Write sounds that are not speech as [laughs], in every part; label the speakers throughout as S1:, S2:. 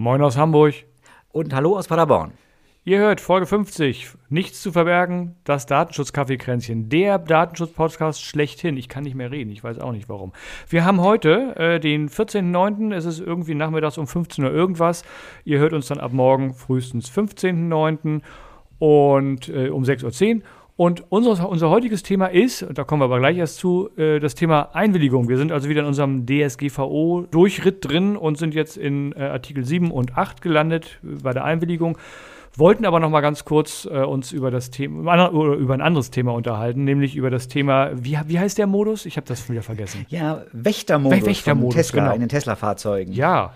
S1: Moin aus Hamburg.
S2: Und hallo aus Paderborn.
S1: Ihr hört Folge 50, nichts zu verbergen, das Datenschutz-Kaffeekränzchen, der Datenschutz-Podcast schlechthin. Ich kann nicht mehr reden, ich weiß auch nicht warum. Wir haben heute äh, den 14.09., es ist irgendwie nachmittags um 15 Uhr irgendwas. Ihr hört uns dann ab morgen frühestens 15.09. und äh, um 6.10 Uhr. Und unser, unser heutiges Thema ist, da kommen wir aber gleich erst zu, äh, das Thema Einwilligung. Wir sind also wieder in unserem DSGVO-Durchritt drin und sind jetzt in äh, Artikel 7 und 8 gelandet bei der Einwilligung. Wollten aber noch mal ganz kurz äh, uns über das Thema oder über ein anderes Thema unterhalten, nämlich über das Thema, wie, wie heißt der Modus? Ich habe das wieder vergessen.
S2: Ja, Wächtermodus,
S1: Wächtermodus
S2: Tesla
S1: genau.
S2: in den Tesla-Fahrzeugen.
S1: Ja,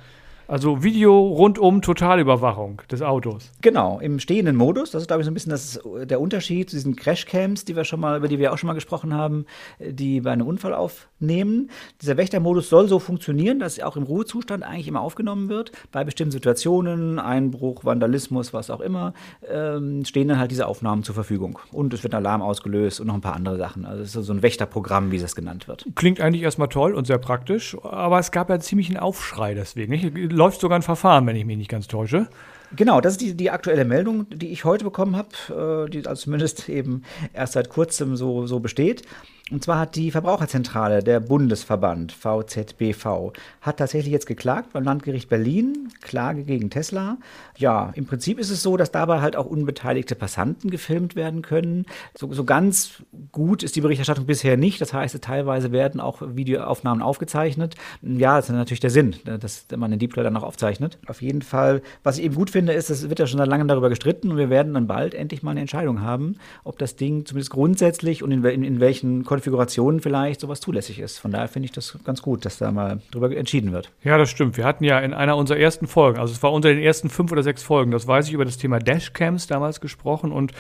S1: also Video rundum Totalüberwachung des Autos.
S2: Genau, im stehenden Modus. Das ist, glaube ich, so ein bisschen das, der Unterschied zu diesen Crashcams, die wir schon mal, über die wir auch schon mal gesprochen haben, die bei einem Unfall aufnehmen. Dieser Wächtermodus soll so funktionieren, dass auch im Ruhezustand eigentlich immer aufgenommen wird. Bei bestimmten Situationen, Einbruch, Vandalismus, was auch immer, ähm, stehen dann halt diese Aufnahmen zur Verfügung. Und es wird ein Alarm ausgelöst und noch ein paar andere Sachen. Also es ist so ein Wächterprogramm, wie es genannt wird.
S1: Klingt eigentlich erstmal toll und sehr praktisch, aber es gab ja ziemlich einen Aufschrei deswegen. Nicht? Läuft sogar ein Verfahren, wenn ich mich nicht ganz täusche.
S2: Genau, das ist die, die aktuelle Meldung, die ich heute bekommen habe, äh, die also zumindest eben erst seit kurzem so, so besteht. Und zwar hat die Verbraucherzentrale, der Bundesverband VZBV, hat tatsächlich jetzt geklagt beim Landgericht Berlin, Klage gegen Tesla. Ja, im Prinzip ist es so, dass dabei halt auch unbeteiligte Passanten gefilmt werden können. So, so ganz gut ist die Berichterstattung bisher nicht. Das heißt, teilweise werden auch Videoaufnahmen aufgezeichnet. Ja, das ist natürlich der Sinn, dass man den Deep dann auch aufzeichnet. Auf jeden Fall, was ich eben gut finde, ist, es wird ja schon seit langem darüber gestritten und wir werden dann bald endlich mal eine Entscheidung haben, ob das Ding zumindest grundsätzlich und in, in, in welchen Konfigurationen vielleicht sowas zulässig ist. Von daher finde ich das ganz gut, dass da mal drüber entschieden wird.
S1: Ja, das stimmt. Wir hatten ja in einer unserer ersten Folgen, also es war unter den ersten fünf oder sechs Folgen, das weiß ich, über das Thema Dashcams damals gesprochen und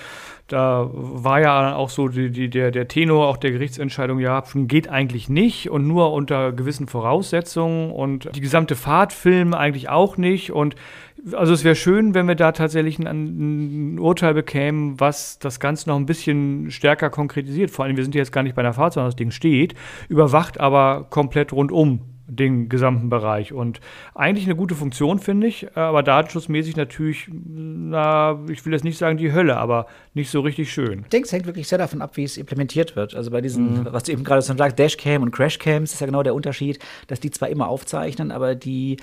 S1: da war ja auch so die, die, der, der Tenor auch der Gerichtsentscheidung, ja, geht eigentlich nicht und nur unter gewissen Voraussetzungen und die gesamte Fahrt filmen eigentlich auch nicht und also es wäre schön, wenn wir da tatsächlich ein, ein, Urteil bekämen, was das Ganze noch ein bisschen stärker konkretisiert. Vor allem, wir sind jetzt gar nicht bei einer Fahrt, sondern das Ding steht, überwacht aber komplett rundum den gesamten Bereich. Und eigentlich eine gute Funktion, finde ich, aber datenschutzmäßig natürlich, na, ich will jetzt nicht sagen die Hölle, aber nicht so richtig schön.
S2: Ich denke, es hängt wirklich sehr davon ab, wie es implementiert wird. Also bei diesen, mhm. was du eben gerade schon sagst, Dashcam und Crashcams ist ja genau der Unterschied, dass die zwar immer aufzeichnen, aber die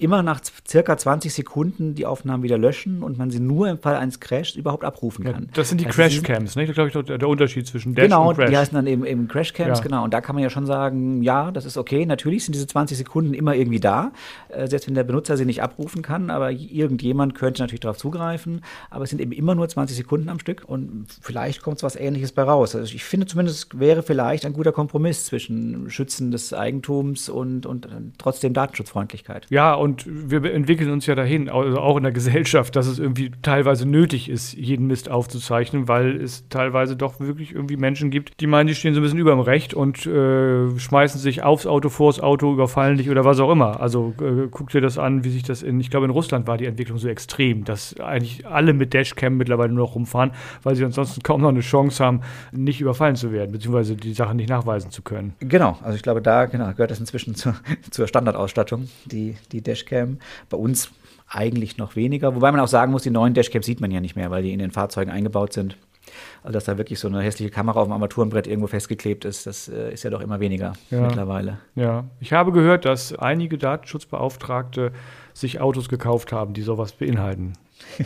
S2: immer nach circa 20 Sekunden die Aufnahmen wieder löschen und man sie nur im Fall eines Crashs überhaupt abrufen kann. Ja,
S1: das sind die also Crashcams, ne? Das glaube ich, der, der Unterschied zwischen Dash
S2: genau,
S1: und Crash.
S2: Genau, die heißen dann eben, eben Crashcams, ja. genau. Und da kann man ja schon sagen, ja, das ist okay. Natürlich sind diese 20 Sekunden immer irgendwie da, äh, selbst wenn der Benutzer sie nicht abrufen kann, aber irgendjemand könnte natürlich darauf zugreifen. Aber es sind eben immer nur 20 Sekunden am Stück und vielleicht kommt was Ähnliches bei raus. Also ich finde zumindest, wäre vielleicht ein guter Kompromiss zwischen Schützen des Eigentums und, und trotzdem Datenschutzfreundlichkeit.
S1: Ja, und wir entwickeln uns ja dahin, also auch in der Gesellschaft, dass es irgendwie teilweise nötig ist, jeden Mist aufzuzeichnen, weil es teilweise doch wirklich irgendwie Menschen gibt, die meinen, die stehen so ein bisschen über dem Recht und äh, schmeißen sich aufs Auto, vors Auto, überfallen dich oder was auch immer. Also äh, guck dir das an, wie sich das in, ich glaube in Russland war die Entwicklung so extrem, dass eigentlich alle mit Dashcam mittlerweile nur noch rumfahren, weil sie ansonsten kaum noch eine Chance haben, nicht überfallen zu werden, beziehungsweise die Sachen nicht nachweisen zu können.
S2: Genau, also ich glaube, da genau, gehört das inzwischen zur, [laughs] zur Standardausstattung, die, die Dashcam. Bei uns eigentlich noch weniger. Wobei man auch sagen muss, die neuen Dashcams sieht man ja nicht mehr, weil die in den Fahrzeugen eingebaut sind. Also dass da wirklich so eine hässliche Kamera auf dem Armaturenbrett irgendwo festgeklebt ist, das äh, ist ja doch immer weniger ja. mittlerweile.
S1: Ja, ich habe gehört, dass einige Datenschutzbeauftragte sich Autos gekauft haben, die sowas beinhalten.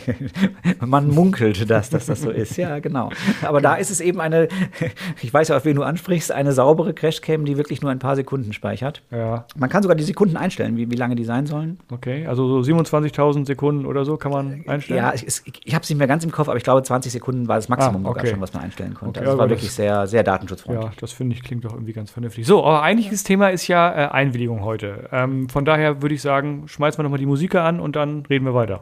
S1: [laughs]
S2: Man munkelt das, dass das so ist. Ja, genau. Aber da ist es eben eine, [laughs] ich weiß ja, auf wen du ansprichst, eine saubere Crashcam, die wirklich nur ein paar Sekunden speichert.
S1: Ja.
S2: Man kann sogar die Sekunden einstellen, wie, wie lange die sein sollen.
S1: Okay, also so 27.000 Sekunden oder so kann man einstellen?
S2: Ja, ich, ich habe es nicht mehr ganz im Kopf, aber ich glaube, 20 Sekunden war das Maximum ah, okay. schon, was man einstellen konnte.
S1: Okay,
S2: also das war wirklich sehr, sehr datenschutzfreundlich.
S1: Ja, das finde ich klingt doch irgendwie ganz vernünftig. So, aber eigentliches Thema ist ja äh, Einwilligung heute. Ähm, von daher würde ich sagen, schmeißen wir nochmal die Musik an und dann reden wir weiter.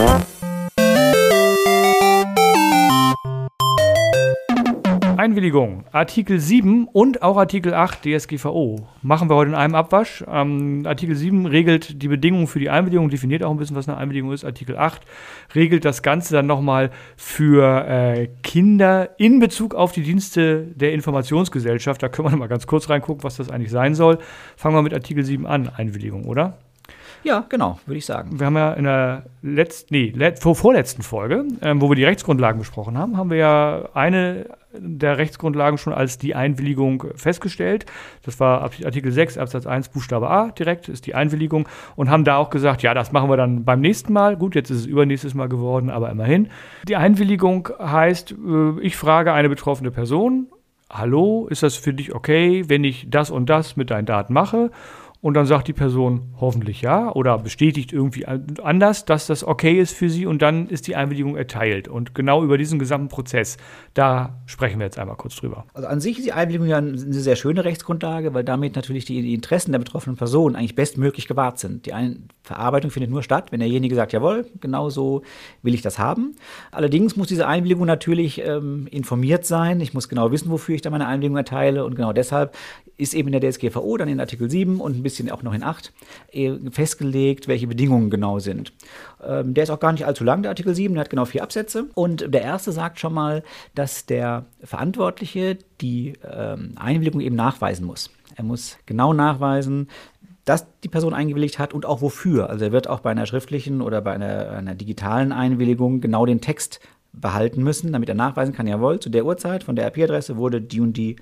S1: Einwilligung. Artikel 7 und auch Artikel 8 DSGVO machen wir heute in einem Abwasch. Ähm, Artikel 7 regelt die Bedingungen für die Einwilligung, definiert auch ein bisschen, was eine Einwilligung ist. Artikel 8 regelt das Ganze dann nochmal für äh, Kinder in Bezug auf die Dienste der Informationsgesellschaft. Da können wir noch mal ganz kurz reingucken, was das eigentlich sein soll. Fangen wir mit Artikel 7 an, Einwilligung, oder?
S2: Ja, genau, würde ich sagen.
S1: Wir haben ja in der letzten, nee, let, vor, vorletzten Folge, ähm, wo wir die Rechtsgrundlagen besprochen haben, haben wir ja eine der Rechtsgrundlagen schon als die Einwilligung festgestellt. Das war Artikel 6 Absatz 1 Buchstabe A direkt, ist die Einwilligung und haben da auch gesagt, ja, das machen wir dann beim nächsten Mal. Gut, jetzt ist es übernächstes Mal geworden, aber immerhin. Die Einwilligung heißt, äh, ich frage eine betroffene Person, hallo, ist das für dich okay, wenn ich das und das mit deinen Daten mache? Und dann sagt die Person hoffentlich ja oder bestätigt irgendwie anders, dass das okay ist für sie und dann ist die Einwilligung erteilt. Und genau über diesen gesamten Prozess, da sprechen wir jetzt einmal kurz drüber.
S2: Also an sich ist die Einwilligung ja eine sehr schöne Rechtsgrundlage, weil damit natürlich die, Interessen der betroffenen Person eigentlich bestmöglich gewahrt sind. Die Verarbeitung findet nur statt, wenn derjenige sagt, jawohl, genau so will ich das haben. Allerdings muss diese Einwilligung natürlich ähm, informiert sein. Ich muss genau wissen, wofür ich da meine Einwilligung erteile und genau deshalb ist eben in der DSGVO dann in Artikel 7 und ein bisschen auch noch in 8 äh, festgelegt, welche Bedingungen genau sind. Ähm, der ist auch gar nicht allzu lang, der Artikel 7, der hat genau vier Absätze. Und der erste sagt schon mal, dass der Verantwortliche die ähm, Einwilligung eben nachweisen muss. Er muss genau nachweisen, dass die Person eingewilligt hat und auch wofür. Also er wird auch bei einer schriftlichen oder bei einer, einer digitalen Einwilligung genau den Text behalten müssen, damit er nachweisen kann, jawohl, zu der Uhrzeit von der IP-Adresse wurde die und die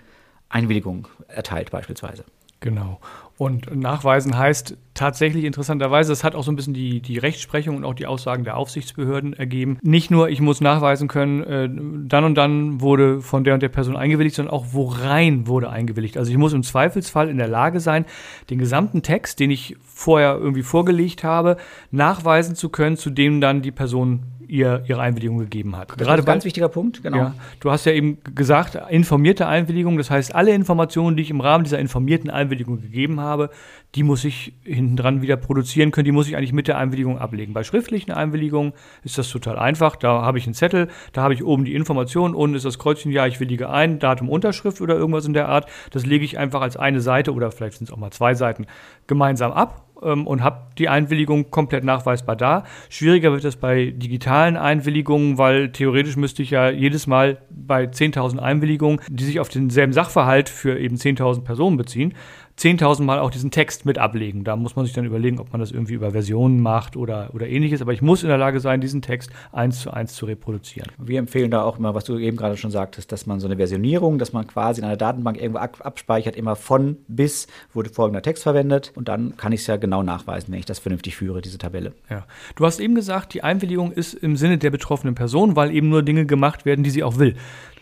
S2: Einwilligung erteilt beispielsweise.
S1: Genau. Und nachweisen heißt tatsächlich interessanterweise, das hat auch so ein bisschen die, die Rechtsprechung und auch die Aussagen der Aufsichtsbehörden ergeben. Nicht nur, ich muss nachweisen können, äh, dann und dann wurde von der und der Person eingewilligt, sondern auch, worein wurde eingewilligt. Also ich muss im Zweifelsfall in der Lage sein, den gesamten Text, den ich vorher irgendwie vorgelegt habe, nachweisen zu können, zu dem dann die Person ihr, ihre Einwilligung gegeben hat.
S2: Das Gerade ist ein ganz wichtiger Punkt, genau. Ja,
S1: du hast ja eben gesagt, informierte Einwilligung, das heißt, alle Informationen, die ich im Rahmen dieser informierten Einwilligung gegeben habe, die muss ich hinten dran wieder produzieren können, die muss ich eigentlich mit der Einwilligung ablegen. Bei schriftlichen Einwilligungen ist das total einfach. Da habe ich einen Zettel, da habe ich oben die Information, unten ist das Kreuzchen, ja, ich willige ein, Datum, Unterschrift oder irgendwas in der Art. Das lege ich einfach als eine Seite oder vielleicht sind es auch mal zwei Seiten gemeinsam ab ähm, und habe die Einwilligung komplett nachweisbar da. Schwieriger wird das bei digitalen Einwilligungen, weil theoretisch müsste ich ja jedes Mal bei 10.000 Einwilligungen, die sich auf denselben Sachverhalt für eben 10.000 Personen beziehen, 10.000 Mal auch diesen Text mit ablegen. Da muss man sich dann überlegen, ob man das irgendwie über Versionen macht oder, oder ähnliches. Aber ich muss in der Lage sein, diesen Text eins zu eins zu reproduzieren.
S2: Wir empfehlen da auch immer, was du eben gerade schon sagtest, dass man so eine Versionierung, dass man quasi in einer Datenbank irgendwo abspeichert, immer von bis wurde folgender Text verwendet. Und dann kann ich es ja genau nachweisen, wenn ich das vernünftig führe, diese Tabelle.
S1: Ja. Du hast eben gesagt, die Einwilligung ist im Sinne der betroffenen Person, weil eben nur Dinge gemacht werden, die sie auch will.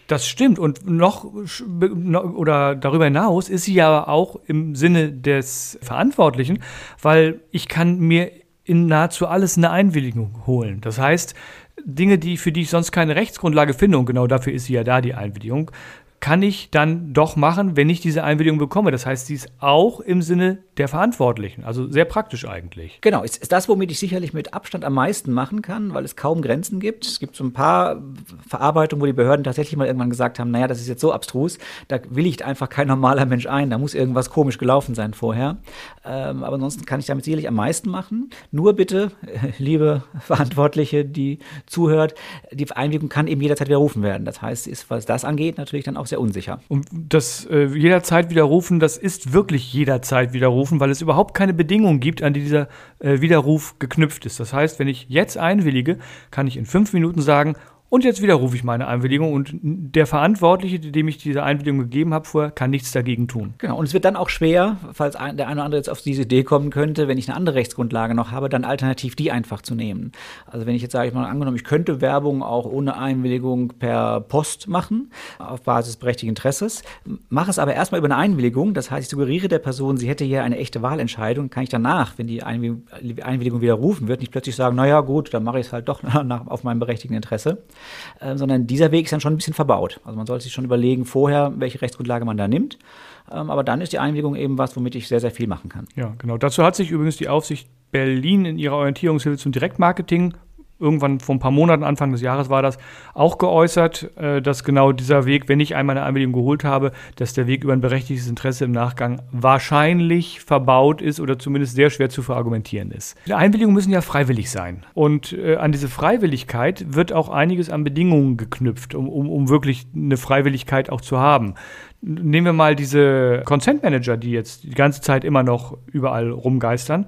S1: Das stimmt. Und noch oder darüber hinaus ist sie ja auch im Sinne des Verantwortlichen, weil ich kann mir in nahezu alles eine Einwilligung holen. Das heißt, Dinge, die, für die ich sonst keine Rechtsgrundlage finde, und genau dafür ist sie ja da, die Einwilligung, kann ich dann doch machen, wenn ich diese Einwilligung bekomme. Das heißt, sie ist auch im Sinne der Verantwortlichen. Also sehr praktisch eigentlich.
S2: Genau, ist, ist das, womit ich sicherlich mit Abstand am meisten machen kann, weil es kaum Grenzen gibt. Es gibt so ein paar Verarbeitungen, wo die Behörden tatsächlich mal irgendwann gesagt haben, naja, das ist jetzt so abstrus, da willigt einfach kein normaler Mensch ein, da muss irgendwas komisch gelaufen sein vorher. Ähm, aber ansonsten kann ich damit sicherlich am meisten machen. Nur bitte, [laughs] liebe Verantwortliche, die zuhört, die Einwilligung kann eben jederzeit widerrufen werden. Das heißt, ist, was das angeht, natürlich dann auch sehr unsicher.
S1: Und das äh, jederzeit widerrufen, das ist wirklich jederzeit widerrufen, weil es überhaupt keine Bedingungen gibt, an die dieser äh, Widerruf geknüpft ist. Das heißt, wenn ich jetzt einwillige, kann ich in fünf Minuten sagen, und jetzt widerrufe ich meine Einwilligung und der Verantwortliche, dem ich diese Einwilligung gegeben habe vorher, kann nichts dagegen tun.
S2: Genau, und es wird dann auch schwer, falls ein, der eine oder andere jetzt auf diese Idee kommen könnte, wenn ich eine andere Rechtsgrundlage noch habe, dann alternativ die einfach zu nehmen. Also wenn ich jetzt sage ich mal angenommen, ich könnte Werbung auch ohne Einwilligung per Post machen, auf Basis berechtigten Interesses, mache es aber erstmal über eine Einwilligung, das heißt, ich suggeriere der Person, sie hätte hier eine echte Wahlentscheidung, kann ich danach, wenn die Einwilligung widerrufen wird, nicht plötzlich sagen, naja gut, dann mache ich es halt doch [laughs] nach, auf meinem berechtigten Interesse äh, sondern dieser Weg ist dann schon ein bisschen verbaut. Also man sollte sich schon überlegen vorher, welche Rechtsgrundlage man da nimmt. Ähm, aber dann ist die Einwilligung eben was, womit ich sehr, sehr viel machen kann.
S1: Ja, genau. Dazu hat sich übrigens die Aufsicht Berlin in ihrer Orientierungshilfe zum Direktmarketing irgendwann vor ein paar Monaten, Anfang des Jahres war das, auch geäußert, äh, dass genau dieser Weg, wenn ich einmal eine Einwilligung geholt habe, dass der Weg über ein berechtigtes Interesse im Nachgang wahrscheinlich verbaut ist oder zumindest sehr schwer zu verargumentieren ist. Die Einwilligungen müssen ja freiwillig sein. Und äh, an diese Freiwilligkeit wird auch einiges an Bedingungen geknüpft, um, um, um wirklich eine Freiwilligkeit auch zu haben. Nehmen wir mal diese Consent Manager, die jetzt die ganze Zeit immer noch überall rumgeistern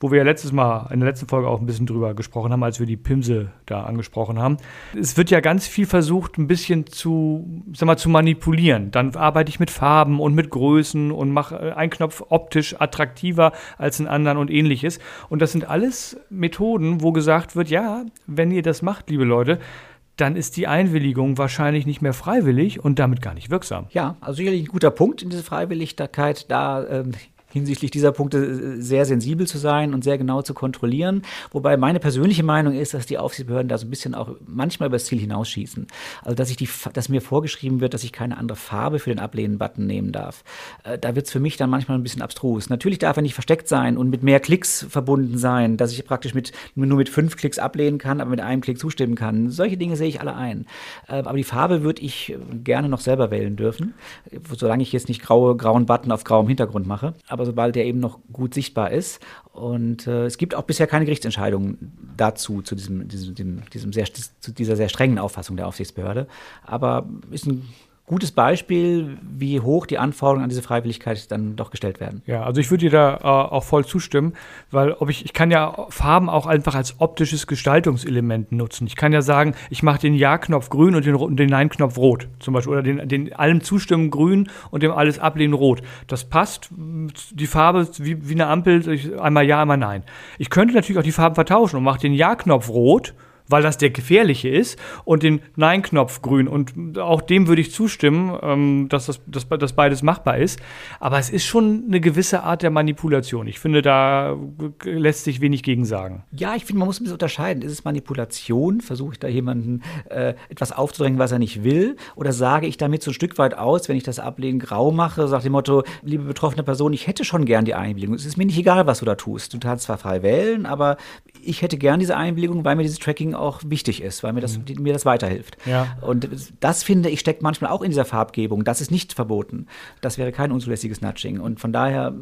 S1: wo wir ja letztes Mal in der letzten Folge auch ein bisschen drüber gesprochen haben, als wir die Pimse da angesprochen haben. Es wird ja ganz viel versucht, ein bisschen zu, sag mal, zu manipulieren. Dann arbeite ich mit Farben und mit Größen und mache einen Knopf optisch attraktiver als einen anderen und ähnliches. Und das sind alles Methoden, wo gesagt wird, ja, wenn ihr das macht, liebe Leute, dann ist die Einwilligung wahrscheinlich nicht mehr freiwillig und damit gar nicht wirksam.
S2: Ja, also sicherlich ein guter Punkt in diese Freiwilligkeit. Da ähm, hinsichtlich dieser Punkte äh, sehr sensibel zu sein und sehr genau zu kontrollieren. Wobei meine persönliche Meinung ist, dass die Aufsichtsbehörden da so ein bisschen auch manchmal über das Ziel hinausschießen. Also dass ich die, dass mir vorgeschrieben wird, dass ich keine andere Farbe für den Ablehnen-Button nehmen darf. Äh, da wird es für mich dann manchmal ein bisschen abstrus. Natürlich darf er nicht versteckt sein und mit mehr Klicks verbunden sein, dass ich praktisch mit, nur mit fünf Klicks ablehnen kann, aber mit einem Klick zustimmen kann. Solche Dinge sehe ich alle ein. Äh, aber die Farbe würde ich gerne noch selber wählen dürfen, solange ich jetzt nicht graue, grauen Button auf grauem Hintergrund mache. Aber aber sobald der eben noch gut sichtbar ist. Und äh, es gibt auch bisher keine Gerichtsentscheidung dazu, zu, diesem, diesem, diesem sehr, zu dieser sehr strengen Auffassung der Aufsichtsbehörde. Aber ist ein gutes Beispiel, wie hoch die Anforderungen an diese Freiwilligkeit dann doch gestellt werden.
S1: Ja, also ich würde dir da äh, auch voll zustimmen, weil ob ich, ich kann ja Farben auch einfach als optisches Gestaltungselement nutzen. Ich kann ja sagen, ich mache den Ja-Knopf grün und den, den Nein-Knopf rot zum Beispiel oder den, den allem zustimmen grün und dem alles ablehnen rot. Das passt, die Farbe wie, wie eine Ampel, einmal Ja, einmal Nein. Ich könnte natürlich auch die Farben vertauschen und mache den Ja-Knopf rot weil das der gefährliche ist, und den Nein-Knopf grün. Und auch dem würde ich zustimmen, ähm, dass, das, dass, dass beides machbar ist. Aber es ist schon eine gewisse Art der Manipulation. Ich finde, da lässt sich wenig gegen sagen.
S2: Ja, ich finde, man muss ein bisschen unterscheiden. Ist es Manipulation? Versuche ich da jemanden äh, etwas aufzudrängen, was er nicht will? Oder sage ich damit so ein Stück weit aus, wenn ich das Ablehnen grau mache, sage dem Motto, liebe betroffene Person, ich hätte schon gern die Einwilligung. Es ist mir nicht egal, was du da tust. Du kannst zwar frei wählen, aber ich hätte gern diese Einwilligung, weil mir dieses Tracking auch wichtig ist, weil mir das, mhm. mir das weiterhilft.
S1: Ja.
S2: Und das finde ich steckt manchmal auch in dieser Farbgebung. Das ist nicht verboten. Das wäre kein unzulässiges Nudging. Und von daher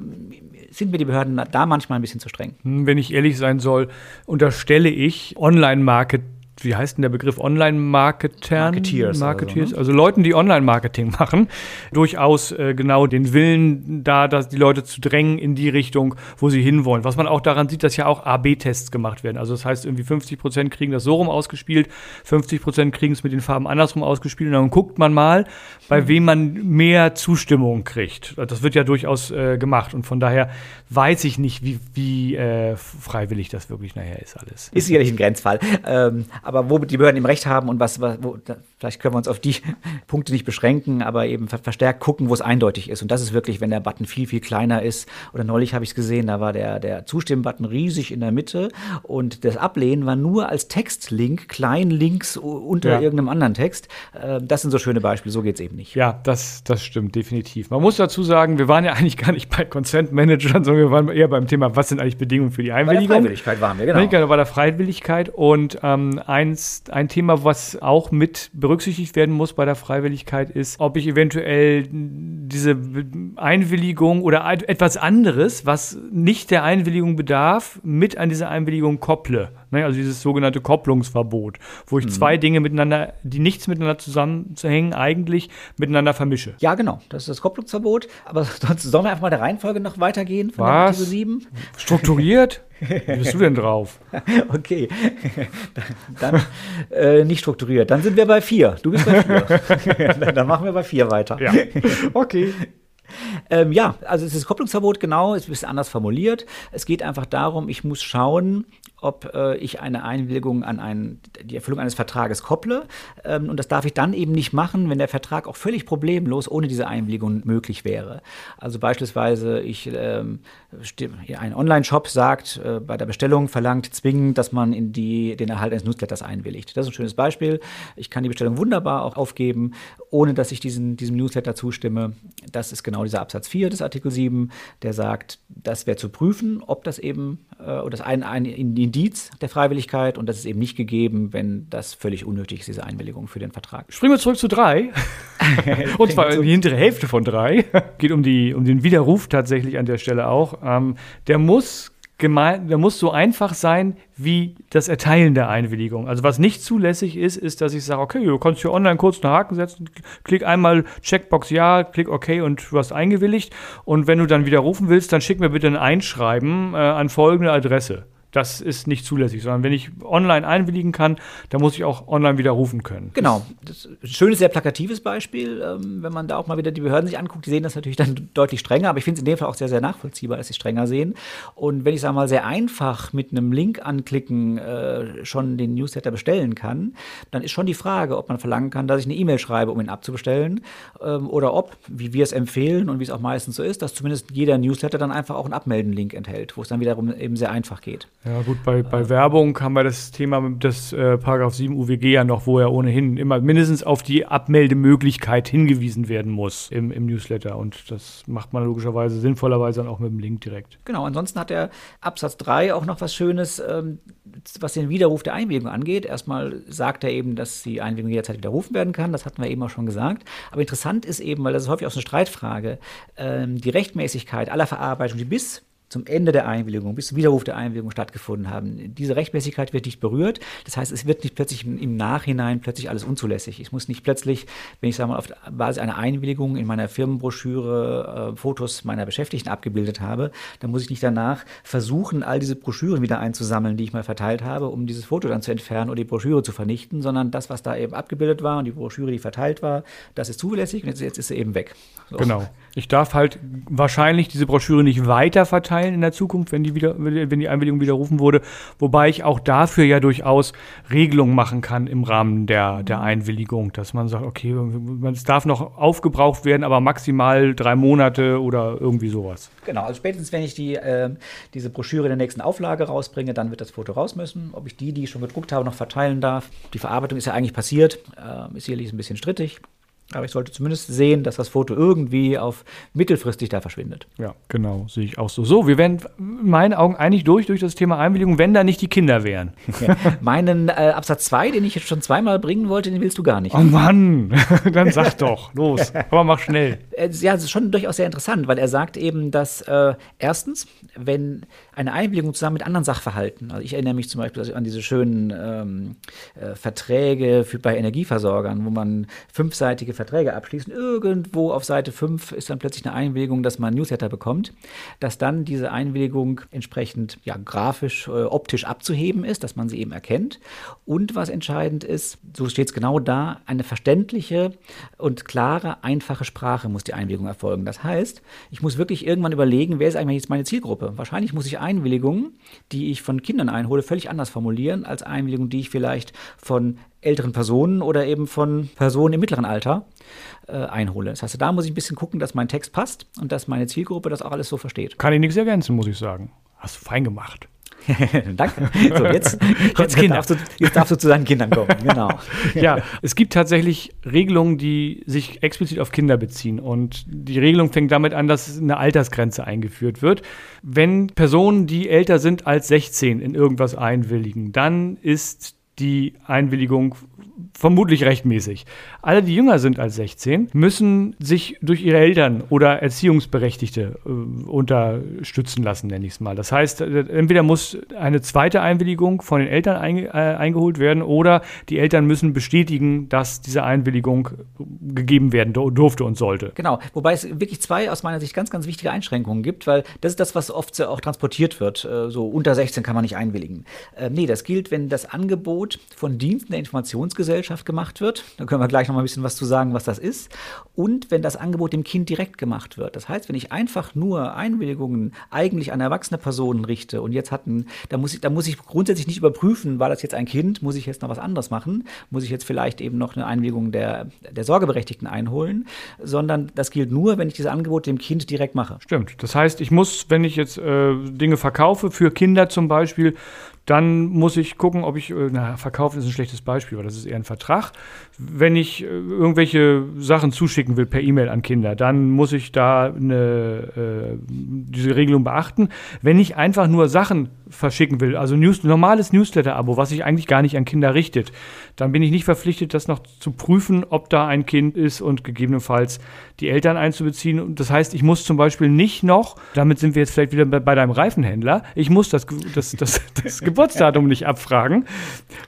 S2: sind mir die Behörden da manchmal ein bisschen zu streng.
S1: Hm, wenn ich ehrlich sein soll, unterstelle ich Online-Marketing wie heißt denn der Begriff Online-Marketern?
S2: Marketeers.
S1: Marketeers, also, ne? also Leuten, die Online-Marketing machen, durchaus äh, genau den Willen da, dass die Leute zu drängen in die Richtung, wo sie hinwollen. Was man auch daran sieht, dass ja auch AB-Tests gemacht werden. Also das heißt, irgendwie 50 Prozent kriegen das so rum ausgespielt, 50 Prozent kriegen es mit den Farben andersrum ausgespielt und dann guckt man mal, bei wem man mehr Zustimmung kriegt. Das wird ja durchaus äh, gemacht und von daher weiß ich nicht, wie, wie äh, freiwillig das wirklich nachher ist alles.
S2: Ist sicherlich ein Grenzfall. Ähm, aber wo die Behörden im Recht haben und was, wo, da, vielleicht können wir uns auf die [laughs] Punkte nicht beschränken, aber eben verstärkt gucken, wo es eindeutig ist. Und das ist wirklich, wenn der Button viel, viel kleiner ist. Oder neulich habe ich es gesehen, da war der, der Zustimmen-Button riesig in der Mitte und das Ablehnen war nur als Textlink, klein links unter ja. irgendeinem anderen Text. Ähm, das sind so schöne Beispiele, so geht es eben nicht.
S1: Ja, das, das stimmt, definitiv. Man muss dazu sagen, wir waren ja [laughs] eigentlich gar nicht bei Consent Managern, sondern wir waren eher beim Thema, was sind eigentlich Bedingungen für die Einwilligung? Bei der
S2: Freiwilligkeit waren wir, genau.
S1: Bei der Freiwilligkeit und ähm, eins, ein Thema, was auch mit berücksichtigt werden muss bei der Freiwilligkeit, ist, ob ich eventuell diese Einwilligung oder etwas anderes, was nicht der Einwilligung bedarf, mit an diese Einwilligung kopple. Ne? Also dieses sogenannte Kopplungsverbot, wo ich mhm. zwei Dinge miteinander, die nichts miteinander zusammenzuhängen, eigentlich miteinander vermische.
S2: Ja, genau. Das ist das Kopplungsverbot. Aber [laughs] sonst sollen wir einfach mal der Reihenfolge noch weitergehen
S1: von Was? Artikel 7? Strukturiert? [laughs] Wie bist du denn drauf? [laughs]
S2: Okay, dann äh, nicht strukturiert. Dann sind wir bei vier. Du bist bei vier. dann machen wir bei vier weiter.
S1: Ja. Okay.
S2: Ähm, ja, also es ist Kopplungsverbot, genau, es ist ein bisschen anders formuliert. Es geht einfach darum, ich muss schauen, ob äh, ich eine Einwilligung an einen, die Erfüllung eines Vertrages kopple. Ähm, und das darf ich dann eben nicht machen, wenn der Vertrag auch völlig problemlos ohne diese Einwilligung möglich wäre. Also beispielsweise, ich, ähm, ein Online-Shop sagt, äh, bei der Bestellung verlangt zwingend, dass man in die, den Erhalt eines Newsletters einwilligt. Das ist ein schönes Beispiel. Ich kann die Bestellung wunderbar auch aufgeben, ohne dass ich diesen, diesem Newsletter zustimme. Das ist genau dieser Absatz 4 des Artikel 7, der sagt, das wäre zu prüfen, ob das eben oder das ein, ein Indiz der Freiwilligkeit und das ist eben nicht gegeben, wenn das völlig unnötig ist, diese Einwilligung für den Vertrag.
S1: Springen wir zurück zu drei. [laughs] und zwar die hintere Hälfte von drei. Geht um, die, um den Widerruf tatsächlich an der Stelle auch. Ähm, der muss gemein, der muss so einfach sein wie das Erteilen der Einwilligung. Also was nicht zulässig ist, ist, dass ich sage, okay, du kannst hier online kurz einen Haken setzen, klick einmal Checkbox ja, klick okay und du hast eingewilligt. Und wenn du dann widerrufen willst, dann schick mir bitte ein Einschreiben äh, an folgende Adresse das ist nicht zulässig, sondern wenn ich online einwilligen kann, dann muss ich auch online widerrufen können.
S2: Genau. Das schönes, sehr plakatives Beispiel. Ähm, wenn man da auch mal wieder die Behörden sich anguckt, die sehen das natürlich dann [laughs] deutlich strenger, aber ich finde es in dem Fall auch sehr, sehr nachvollziehbar, dass sie strenger sehen. Und wenn ich, sage mal, sehr einfach mit einem Link anklicken äh, schon den Newsletter bestellen kann, dann ist schon die Frage, ob man verlangen kann, dass ich eine E-Mail schreibe, um ihn abzubestellen, ähm, oder ob, wie wir es empfehlen und wie es auch meistens so ist, dass zumindest jeder Newsletter dann einfach auch einen Abmelden-Link enthält, wo es dann wiederum eben sehr einfach geht.
S1: Ja, gut, bei, bei Werbung haben wir das Thema des äh, Paragraph 7 UWG ja noch, wo ja ohnehin immer mindestens auf die Abmeldemöglichkeit hingewiesen werden muss im, im Newsletter. Und das macht man logischerweise sinnvollerweise dann auch mit dem Link direkt.
S2: Genau, ansonsten hat der Absatz 3 auch noch was Schönes, ähm, was den Widerruf der Einwilligung angeht. Erstmal sagt er eben, dass die Einwilligung jederzeit widerrufen werden kann. Das hatten wir eben auch schon gesagt. Aber interessant ist eben, weil das ist häufig auch so eine Streitfrage, ähm, die Rechtmäßigkeit aller Verarbeitungen, die bis zum Ende der Einwilligung, bis zum Widerruf der Einwilligung stattgefunden haben. Diese Rechtmäßigkeit wird nicht berührt. Das heißt, es wird nicht plötzlich im Nachhinein plötzlich alles unzulässig. Ich muss nicht plötzlich, wenn ich sage mal, auf Basis einer Einwilligung in meiner Firmenbroschüre äh, Fotos meiner Beschäftigten abgebildet habe, dann muss ich nicht danach versuchen, all diese Broschüren wieder einzusammeln, die ich mal verteilt habe, um dieses Foto dann zu entfernen oder die Broschüre zu vernichten, sondern das, was da eben abgebildet war und die Broschüre, die verteilt war, das ist zulässig und jetzt, jetzt ist sie eben weg.
S1: So. Genau. Ich darf halt wahrscheinlich diese Broschüre nicht weiter verteilen in der Zukunft, wenn die, wieder, wenn die Einwilligung widerrufen wurde. Wobei ich auch dafür ja durchaus Regelungen machen kann im Rahmen der, der Einwilligung, dass man sagt, okay, es darf noch aufgebraucht werden, aber maximal drei Monate oder irgendwie sowas.
S2: Genau, also spätestens wenn ich die, äh, diese Broschüre in der nächsten Auflage rausbringe, dann wird das Foto raus müssen. Ob ich die, die ich schon gedruckt habe, noch verteilen darf. Die Verarbeitung ist ja eigentlich passiert, äh, ist sicherlich ein bisschen strittig. Aber ich sollte zumindest sehen, dass das Foto irgendwie auf mittelfristig da verschwindet.
S1: Ja, genau, sehe ich auch so. So, wir wären in meinen Augen eigentlich durch durch das Thema Einwilligung, wenn da nicht die Kinder wären. [laughs]
S2: Ja. Meinen äh, Absatz 2, den ich jetzt schon zweimal bringen wollte, den willst du gar nicht.
S1: Oh Mann, [laughs] dann sag doch, los, [laughs] aber mach schnell.
S2: Äh, ja, das ist schon durchaus sehr interessant, weil er sagt eben, dass äh, erstens, wenn eine Einwilligung zusammen mit anderen Sachverhalten, also ich erinnere mich zum Beispiel an diese schönen ähm, äh, Verträge für, bei Energieversorgern, wo man fünfseitige Verträge abschließen. Irgendwo auf Seite 5 ist dann plötzlich eine Einwilligung, dass man Newsletter bekommt, dass dann diese Einwilligung entsprechend ja, grafisch, äh, optisch abzuheben ist, dass man sie eben erkennt. Und was entscheidend ist, so steht es genau da, eine verständliche und klare, einfache Sprache muss die Einwilligung erfolgen. Das heißt, ich muss wirklich irgendwann überlegen, wer ist eigentlich jetzt meine Zielgruppe? Wahrscheinlich muss ich Einwilligungen, die ich von Kindern einhole, völlig anders formulieren als Einwilligungen, die ich vielleicht von älteren Personen oder eben von Personen im mittleren Alter äh, einhole. Das heißt, da muss ich ein bisschen gucken, dass mein Text passt und dass meine Zielgruppe das auch alles so versteht.
S1: Kann ich nichts ergänzen, muss ich sagen. Hast du fein gemacht. [laughs]
S2: Danke. So, jetzt, [laughs] jetzt, Kinder. Darfst du, jetzt darfst du zu deinen Kindern kommen. [laughs] Genau.
S1: ja, es gibt tatsächlich Regelungen, die sich explizit auf Kinder beziehen. Und die Regelung fängt damit an, dass eine Altersgrenze eingeführt wird. Wenn Personen, die älter sind als 16, in irgendwas einwilligen, dann ist die Einwilligung vermutlich rechtmäßig. Alle, die jünger sind als 16, müssen sich durch ihre Eltern oder Erziehungsberechtigte äh, unterstützen lassen, nenne ich es mal. Das heißt, äh, entweder muss eine zweite Einwilligung von den Eltern einge äh, eingeholt werden oder die Eltern müssen bestätigen, dass diese Einwilligung gegeben werden durfte und sollte.
S2: Genau, wobei es wirklich zwei aus meiner Sicht ganz, ganz wichtige Einschränkungen gibt, weil das ist das, was oft auch transportiert wird. Äh, so unter 16 kann man nicht einwilligen. Äh, nee, das gilt, wenn das Angebot von Diensten der Informationsgesellschaft gemacht wird. Da können wir gleich noch mal ein bisschen was zu sagen, was das ist. Und wenn das Angebot dem Kind direkt gemacht wird. Das heißt, wenn ich einfach nur Einwilligungen eigentlich an erwachsene Personen richte und jetzt hatten, da muss ich, da muss ich grundsätzlich nicht überprüfen, war das jetzt ein Kind, muss ich jetzt noch was anderes machen, muss ich jetzt vielleicht eben noch eine Einwilligung der, der Sorgeberechtigten einholen, sondern das gilt nur, wenn ich dieses Angebot dem Kind direkt mache.
S1: Stimmt. Das heißt, ich muss, wenn ich jetzt äh, Dinge verkaufe, für Kinder zum Beispiel, dann muss ich gucken, ob ich, äh, na, verkaufen ist ein schlechtes Beispiel, weil das ist eher ein Vertrag. Wenn ich äh, irgendwelche Sachen zuschicken will per E-Mail an Kinder, dann muss ich da eine, äh, diese Regelung beachten. Wenn ich einfach nur Sachen verschicken will, also News, normales Newsletter-Abo, was sich eigentlich gar nicht an Kinder richtet, dann bin ich nicht verpflichtet, das noch zu prüfen, ob da ein Kind ist und gegebenenfalls die Eltern einzubeziehen. Das heißt, ich muss zum Beispiel nicht noch, damit sind wir jetzt vielleicht wieder bei, bei deinem Reifenhändler, ich muss das, das, das, das [laughs] Geburtsdatum nicht abfragen,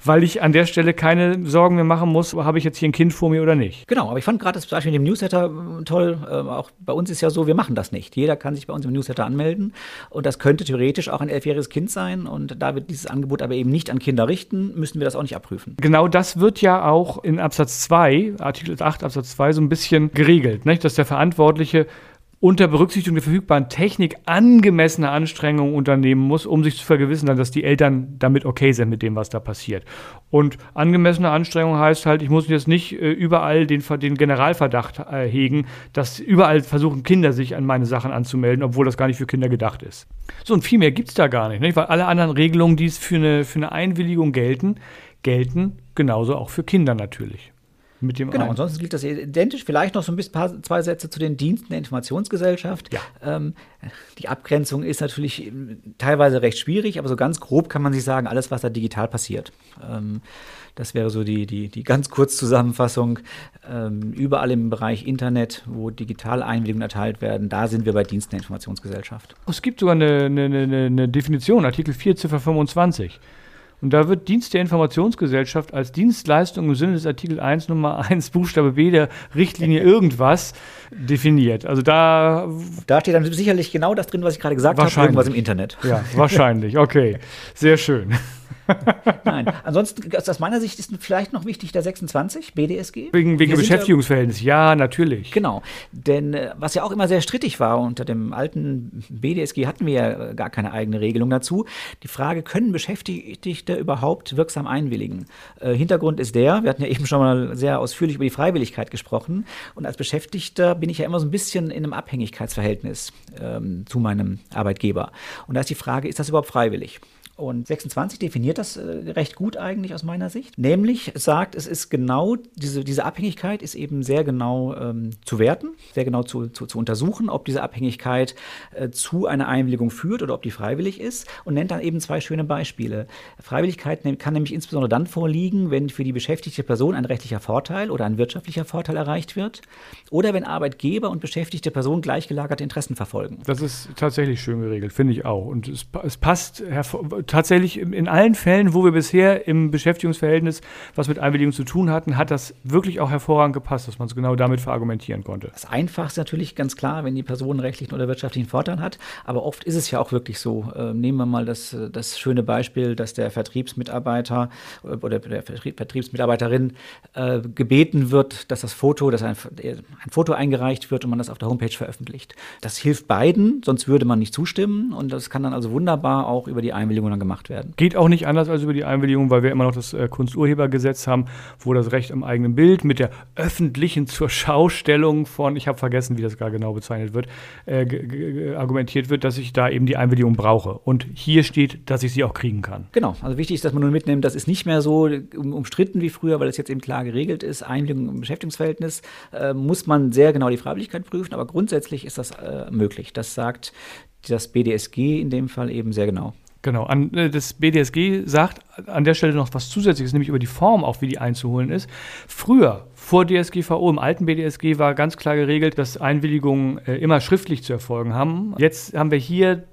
S1: weil ich an der Stelle keine Sorgen mehr machen muss, habe ich jetzt hier ein Kind vor mir oder nicht.
S2: Genau, aber ich fand gerade das Beispiel mit dem Newsletter äh, toll. Äh, auch bei uns ist ja so, wir machen das nicht. Jeder kann sich bei uns im Newsletter anmelden und das könnte theoretisch auch ein elfjähriges Kind sein und da wir dieses Angebot aber eben nicht an Kinder richten, müssen wir das auch nicht abprüfen.
S1: Genau das wird ja auch in Absatz 2, Artikel 8 Absatz 2 so ein bisschen geregelt. Nicht, dass der Verantwortliche unter Berücksichtigung der verfügbaren Technik angemessene Anstrengungen unternehmen muss, um sich zu vergewissern, dass die Eltern damit okay sind mit dem, was da passiert. Und angemessene Anstrengung heißt halt, ich muss jetzt nicht äh, überall den, den Generalverdacht äh, hegen, dass überall versuchen Kinder sich an meine Sachen anzumelden, obwohl das gar nicht für Kinder gedacht ist. So, und viel mehr gibt es da gar nicht, nicht, weil alle anderen Regelungen, die es für eine, für eine Einwilligung gelten, gelten genauso auch für Kinder natürlich
S2: mit dem Genau, ein. ansonsten gilt das identisch. Vielleicht noch so ein bisschen paar, zwei Sätze zu den Diensten der Informationsgesellschaft. Ja. Ähm, die Abgrenzung ist natürlich ähm, teilweise recht schwierig, aber so ganz grob kann man sich sagen, alles, was da digital passiert. Ähm, das wäre so die, die, die ganz Kurzzusammenfassung. Ähm, überall im Bereich Internet, wo digitale Einwilligungen erteilt werden, da sind wir bei Diensten der Informationsgesellschaft.
S1: Es gibt sogar eine, eine, eine, eine Definition, Artikel 4, Ziffer 25. Und da wird Dienst der Informationsgesellschaft als Dienstleistung im Sinne des Artikel 1 Nummer 1 Buchstabe B der Richtlinie [laughs] irgendwas definiert. Also da.
S2: Da steht dann sicherlich genau das drin, was ich gerade gesagt habe,
S1: irgendwas im Internet. Ja, wahrscheinlich. Okay. Sehr schön. [laughs] [laughs]
S2: Nein, ansonsten aus meiner Sicht ist vielleicht noch wichtig der 26 BDSG.
S1: Wegen, wegen Beschäftigungsverhältnis, ja, natürlich.
S2: Genau, denn äh, was ja auch immer sehr strittig war, unter dem alten BDSG hatten wir ja gar keine eigene Regelung dazu. Die Frage, können Beschäftigte überhaupt wirksam einwilligen? Äh, Hintergrund ist der, wir hatten ja eben schon mal sehr ausführlich über die Freiwilligkeit gesprochen und als Beschäftigter bin ich ja immer so ein bisschen in einem Abhängigkeitsverhältnis ähm, zu meinem Arbeitgeber. Und da ist die Frage, ist das überhaupt freiwillig? Und 26 definiert das äh, recht gut eigentlich aus meiner Sicht. Nämlich sagt, es ist genau, diese, diese Abhängigkeit ist eben sehr genau ähm, zu werten, sehr genau zu, zu, zu untersuchen, ob diese Abhängigkeit äh, zu einer Einwilligung führt oder ob die freiwillig ist und nennt dann eben zwei schöne Beispiele. Freiwilligkeit kann nämlich insbesondere dann vorliegen, wenn für die beschäftigte Person ein rechtlicher Vorteil oder ein wirtschaftlicher Vorteil erreicht wird oder wenn Arbeitgeber und beschäftigte Person gleichgelagerte Interessen verfolgen.
S1: Das ist tatsächlich schön geregelt, finde ich auch. Und es, es passt tatsächlich in allen Fällen, wo wir bisher im Beschäftigungsverhältnis was mit Einwilligung zu tun hatten, hat das wirklich auch hervorragend gepasst, dass man es genau damit verargumentieren konnte.
S2: Das Einfachste natürlich ganz klar, wenn die Person rechtlichen oder wirtschaftlichen Vorteil hat. Aber oft ist es ja auch wirklich so. Äh, nehmen wir mal das, das schöne Beispiel, dass der Vertriebsmitarbeiter oder der Vertriebsmitarbeiterin äh, gebeten wird, dass das Foto, dass ein, ein Foto eingereicht wird und man das auf der Homepage veröffentlicht. Das hilft beiden, sonst würde man nicht zustimmen. Und das kann dann also wunderbar auch über die Einwilligung dann gemacht werden.
S1: Geht auch nicht anders als über die Einwilligung, weil wir immer noch das äh, Kunsturhebergesetz haben, wo das Recht am eigenen Bild mit der öffentlichen zur Schaustellung von, ich habe vergessen, wie das gar genau bezeichnet wird, äh, argumentiert wird, dass ich da eben die Einwilligung brauche. Und hier steht, dass ich sie auch kriegen kann.
S2: Genau, also wichtig ist, dass man nur mitnimmt, das ist nicht mehr so umstritten wie früher, weil es jetzt eben klar geregelt ist. Einwilligung im Beschäftigungsverhältnis äh, muss man sehr genau die Freiwilligkeit prüfen, aber grundsätzlich ist das äh, möglich. Das sagt das BDSG in dem Fall eben sehr genau.
S1: Genau, an, äh, das BDSG sagt an der Stelle noch was Zusätzliches, nämlich über die Form auch, wie die einzuholen ist. Früher, vor DSGVO, im alten BDSG war ganz klar geregelt, dass Einwilligungen äh, immer schriftlich zu erfolgen haben. Jetzt haben wir hier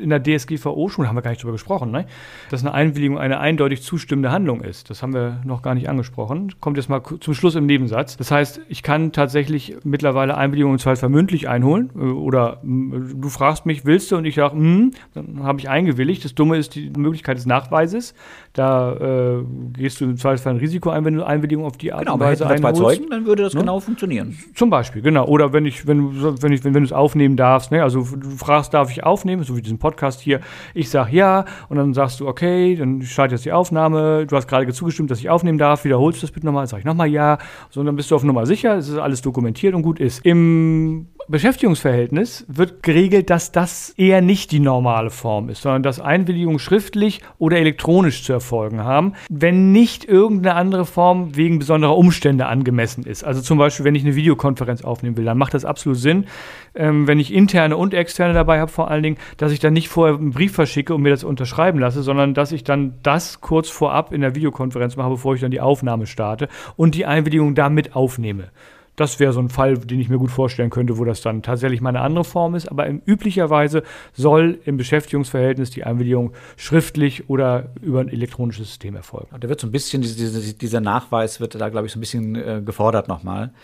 S1: in der DSGVO schon, haben wir gar nicht drüber gesprochen, ne? dass eine Einwilligung eine eindeutig zustimmende Handlung ist. Das haben wir noch gar nicht angesprochen. Kommt jetzt mal zum Schluss im Nebensatz. Das heißt, ich kann tatsächlich mittlerweile Einwilligungen zwar vermündlich einholen äh, oder du fragst mich, willst du? Und ich sage, hm, dann habe ich eingewilligt. Das Dumme ist die Möglichkeit des Nachweises. Da äh, gehst du im Zweifelsfall ein Risiko ein, wenn du Einwilligung auf die Art
S2: genau, und Weise einholst. Genau, Zeugen, dann würde das ne? genau funktionieren.
S1: Zum Beispiel, genau. Oder wenn ich, wenn, wenn ich, wenn, wenn du es aufnehmen darfst, ne? also du fragst, darf ich aufnehmen, so wie diesen Podcast hier. Ich sage ja und dann sagst du, okay, dann startet jetzt die Aufnahme. Du hast gerade zugestimmt, dass ich aufnehmen darf. Wiederholst du das bitte nochmal, sag ich nochmal ja. So, dann bist du auf Nummer sicher, es ist alles dokumentiert und gut ist. Im Beschäftigungsverhältnis wird geregelt, dass das eher nicht die normale Form ist, sondern dass Einwilligungen schriftlich oder elektronisch zu erfolgen haben, wenn nicht irgendeine andere Form wegen besonderer Umstände angemessen ist. Also zum Beispiel, wenn ich eine Videokonferenz aufnehmen will, dann macht das absolut Sinn, ähm, wenn ich interne und externe dabei habe, vor allen Dingen, dass ich dann nicht vorher einen Brief verschicke und mir das unterschreiben lasse, sondern dass ich dann das kurz vorab in der Videokonferenz mache, bevor ich dann die Aufnahme starte und die Einwilligung damit aufnehme. Das wäre so ein Fall, den ich mir gut vorstellen könnte, wo das dann tatsächlich mal eine andere Form ist. Aber üblicherweise soll im Beschäftigungsverhältnis die Einwilligung schriftlich oder über ein elektronisches System erfolgen.
S2: Da wird so ein bisschen, diese, dieser Nachweis wird da, glaube ich, so ein bisschen äh, gefordert nochmal.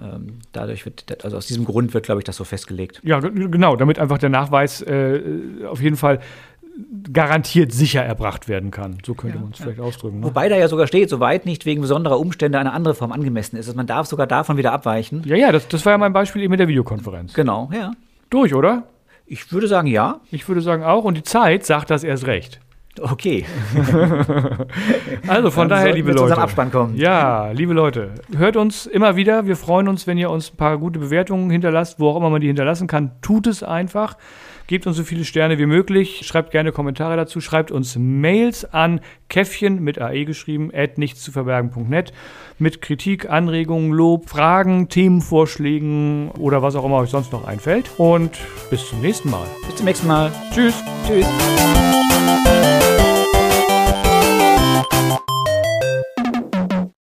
S2: Ähm, dadurch wird, also aus diesem Grund wird, glaube ich, das so festgelegt.
S1: Ja, genau, damit einfach der Nachweis äh, auf jeden Fall garantiert sicher erbracht werden kann. So könnte ja, man es ja. vielleicht ausdrücken.
S2: Ne? Wobei da ja sogar steht, soweit nicht wegen besonderer Umstände eine andere Form angemessen ist. Also man darf sogar davon wieder abweichen.
S1: Ja, ja, das, das war ja mein Beispiel eben mit der Videokonferenz.
S2: Genau, ja.
S1: Durch, oder?
S2: Ich würde sagen, ja.
S1: Ich würde sagen auch. Und die Zeit sagt das erst recht.
S2: Okay. [laughs]
S1: also von Dann daher, liebe Leute.
S2: Abspann kommen.
S1: Ja, liebe Leute, hört uns immer wieder. Wir freuen uns, wenn ihr uns ein paar gute Bewertungen hinterlasst, wo auch immer man die hinterlassen kann. Tut es einfach. Gebt uns so viele Sterne wie möglich. Schreibt gerne Kommentare dazu. Schreibt uns Mails an Käffchen mit AE geschrieben, at nichtszuverbergen.net mit Kritik, Anregungen, Lob, Fragen, Themenvorschlägen oder was auch immer euch sonst noch einfällt. Und bis zum nächsten Mal.
S2: Bis zum nächsten Mal.
S1: Tschüss.
S2: Tschüss.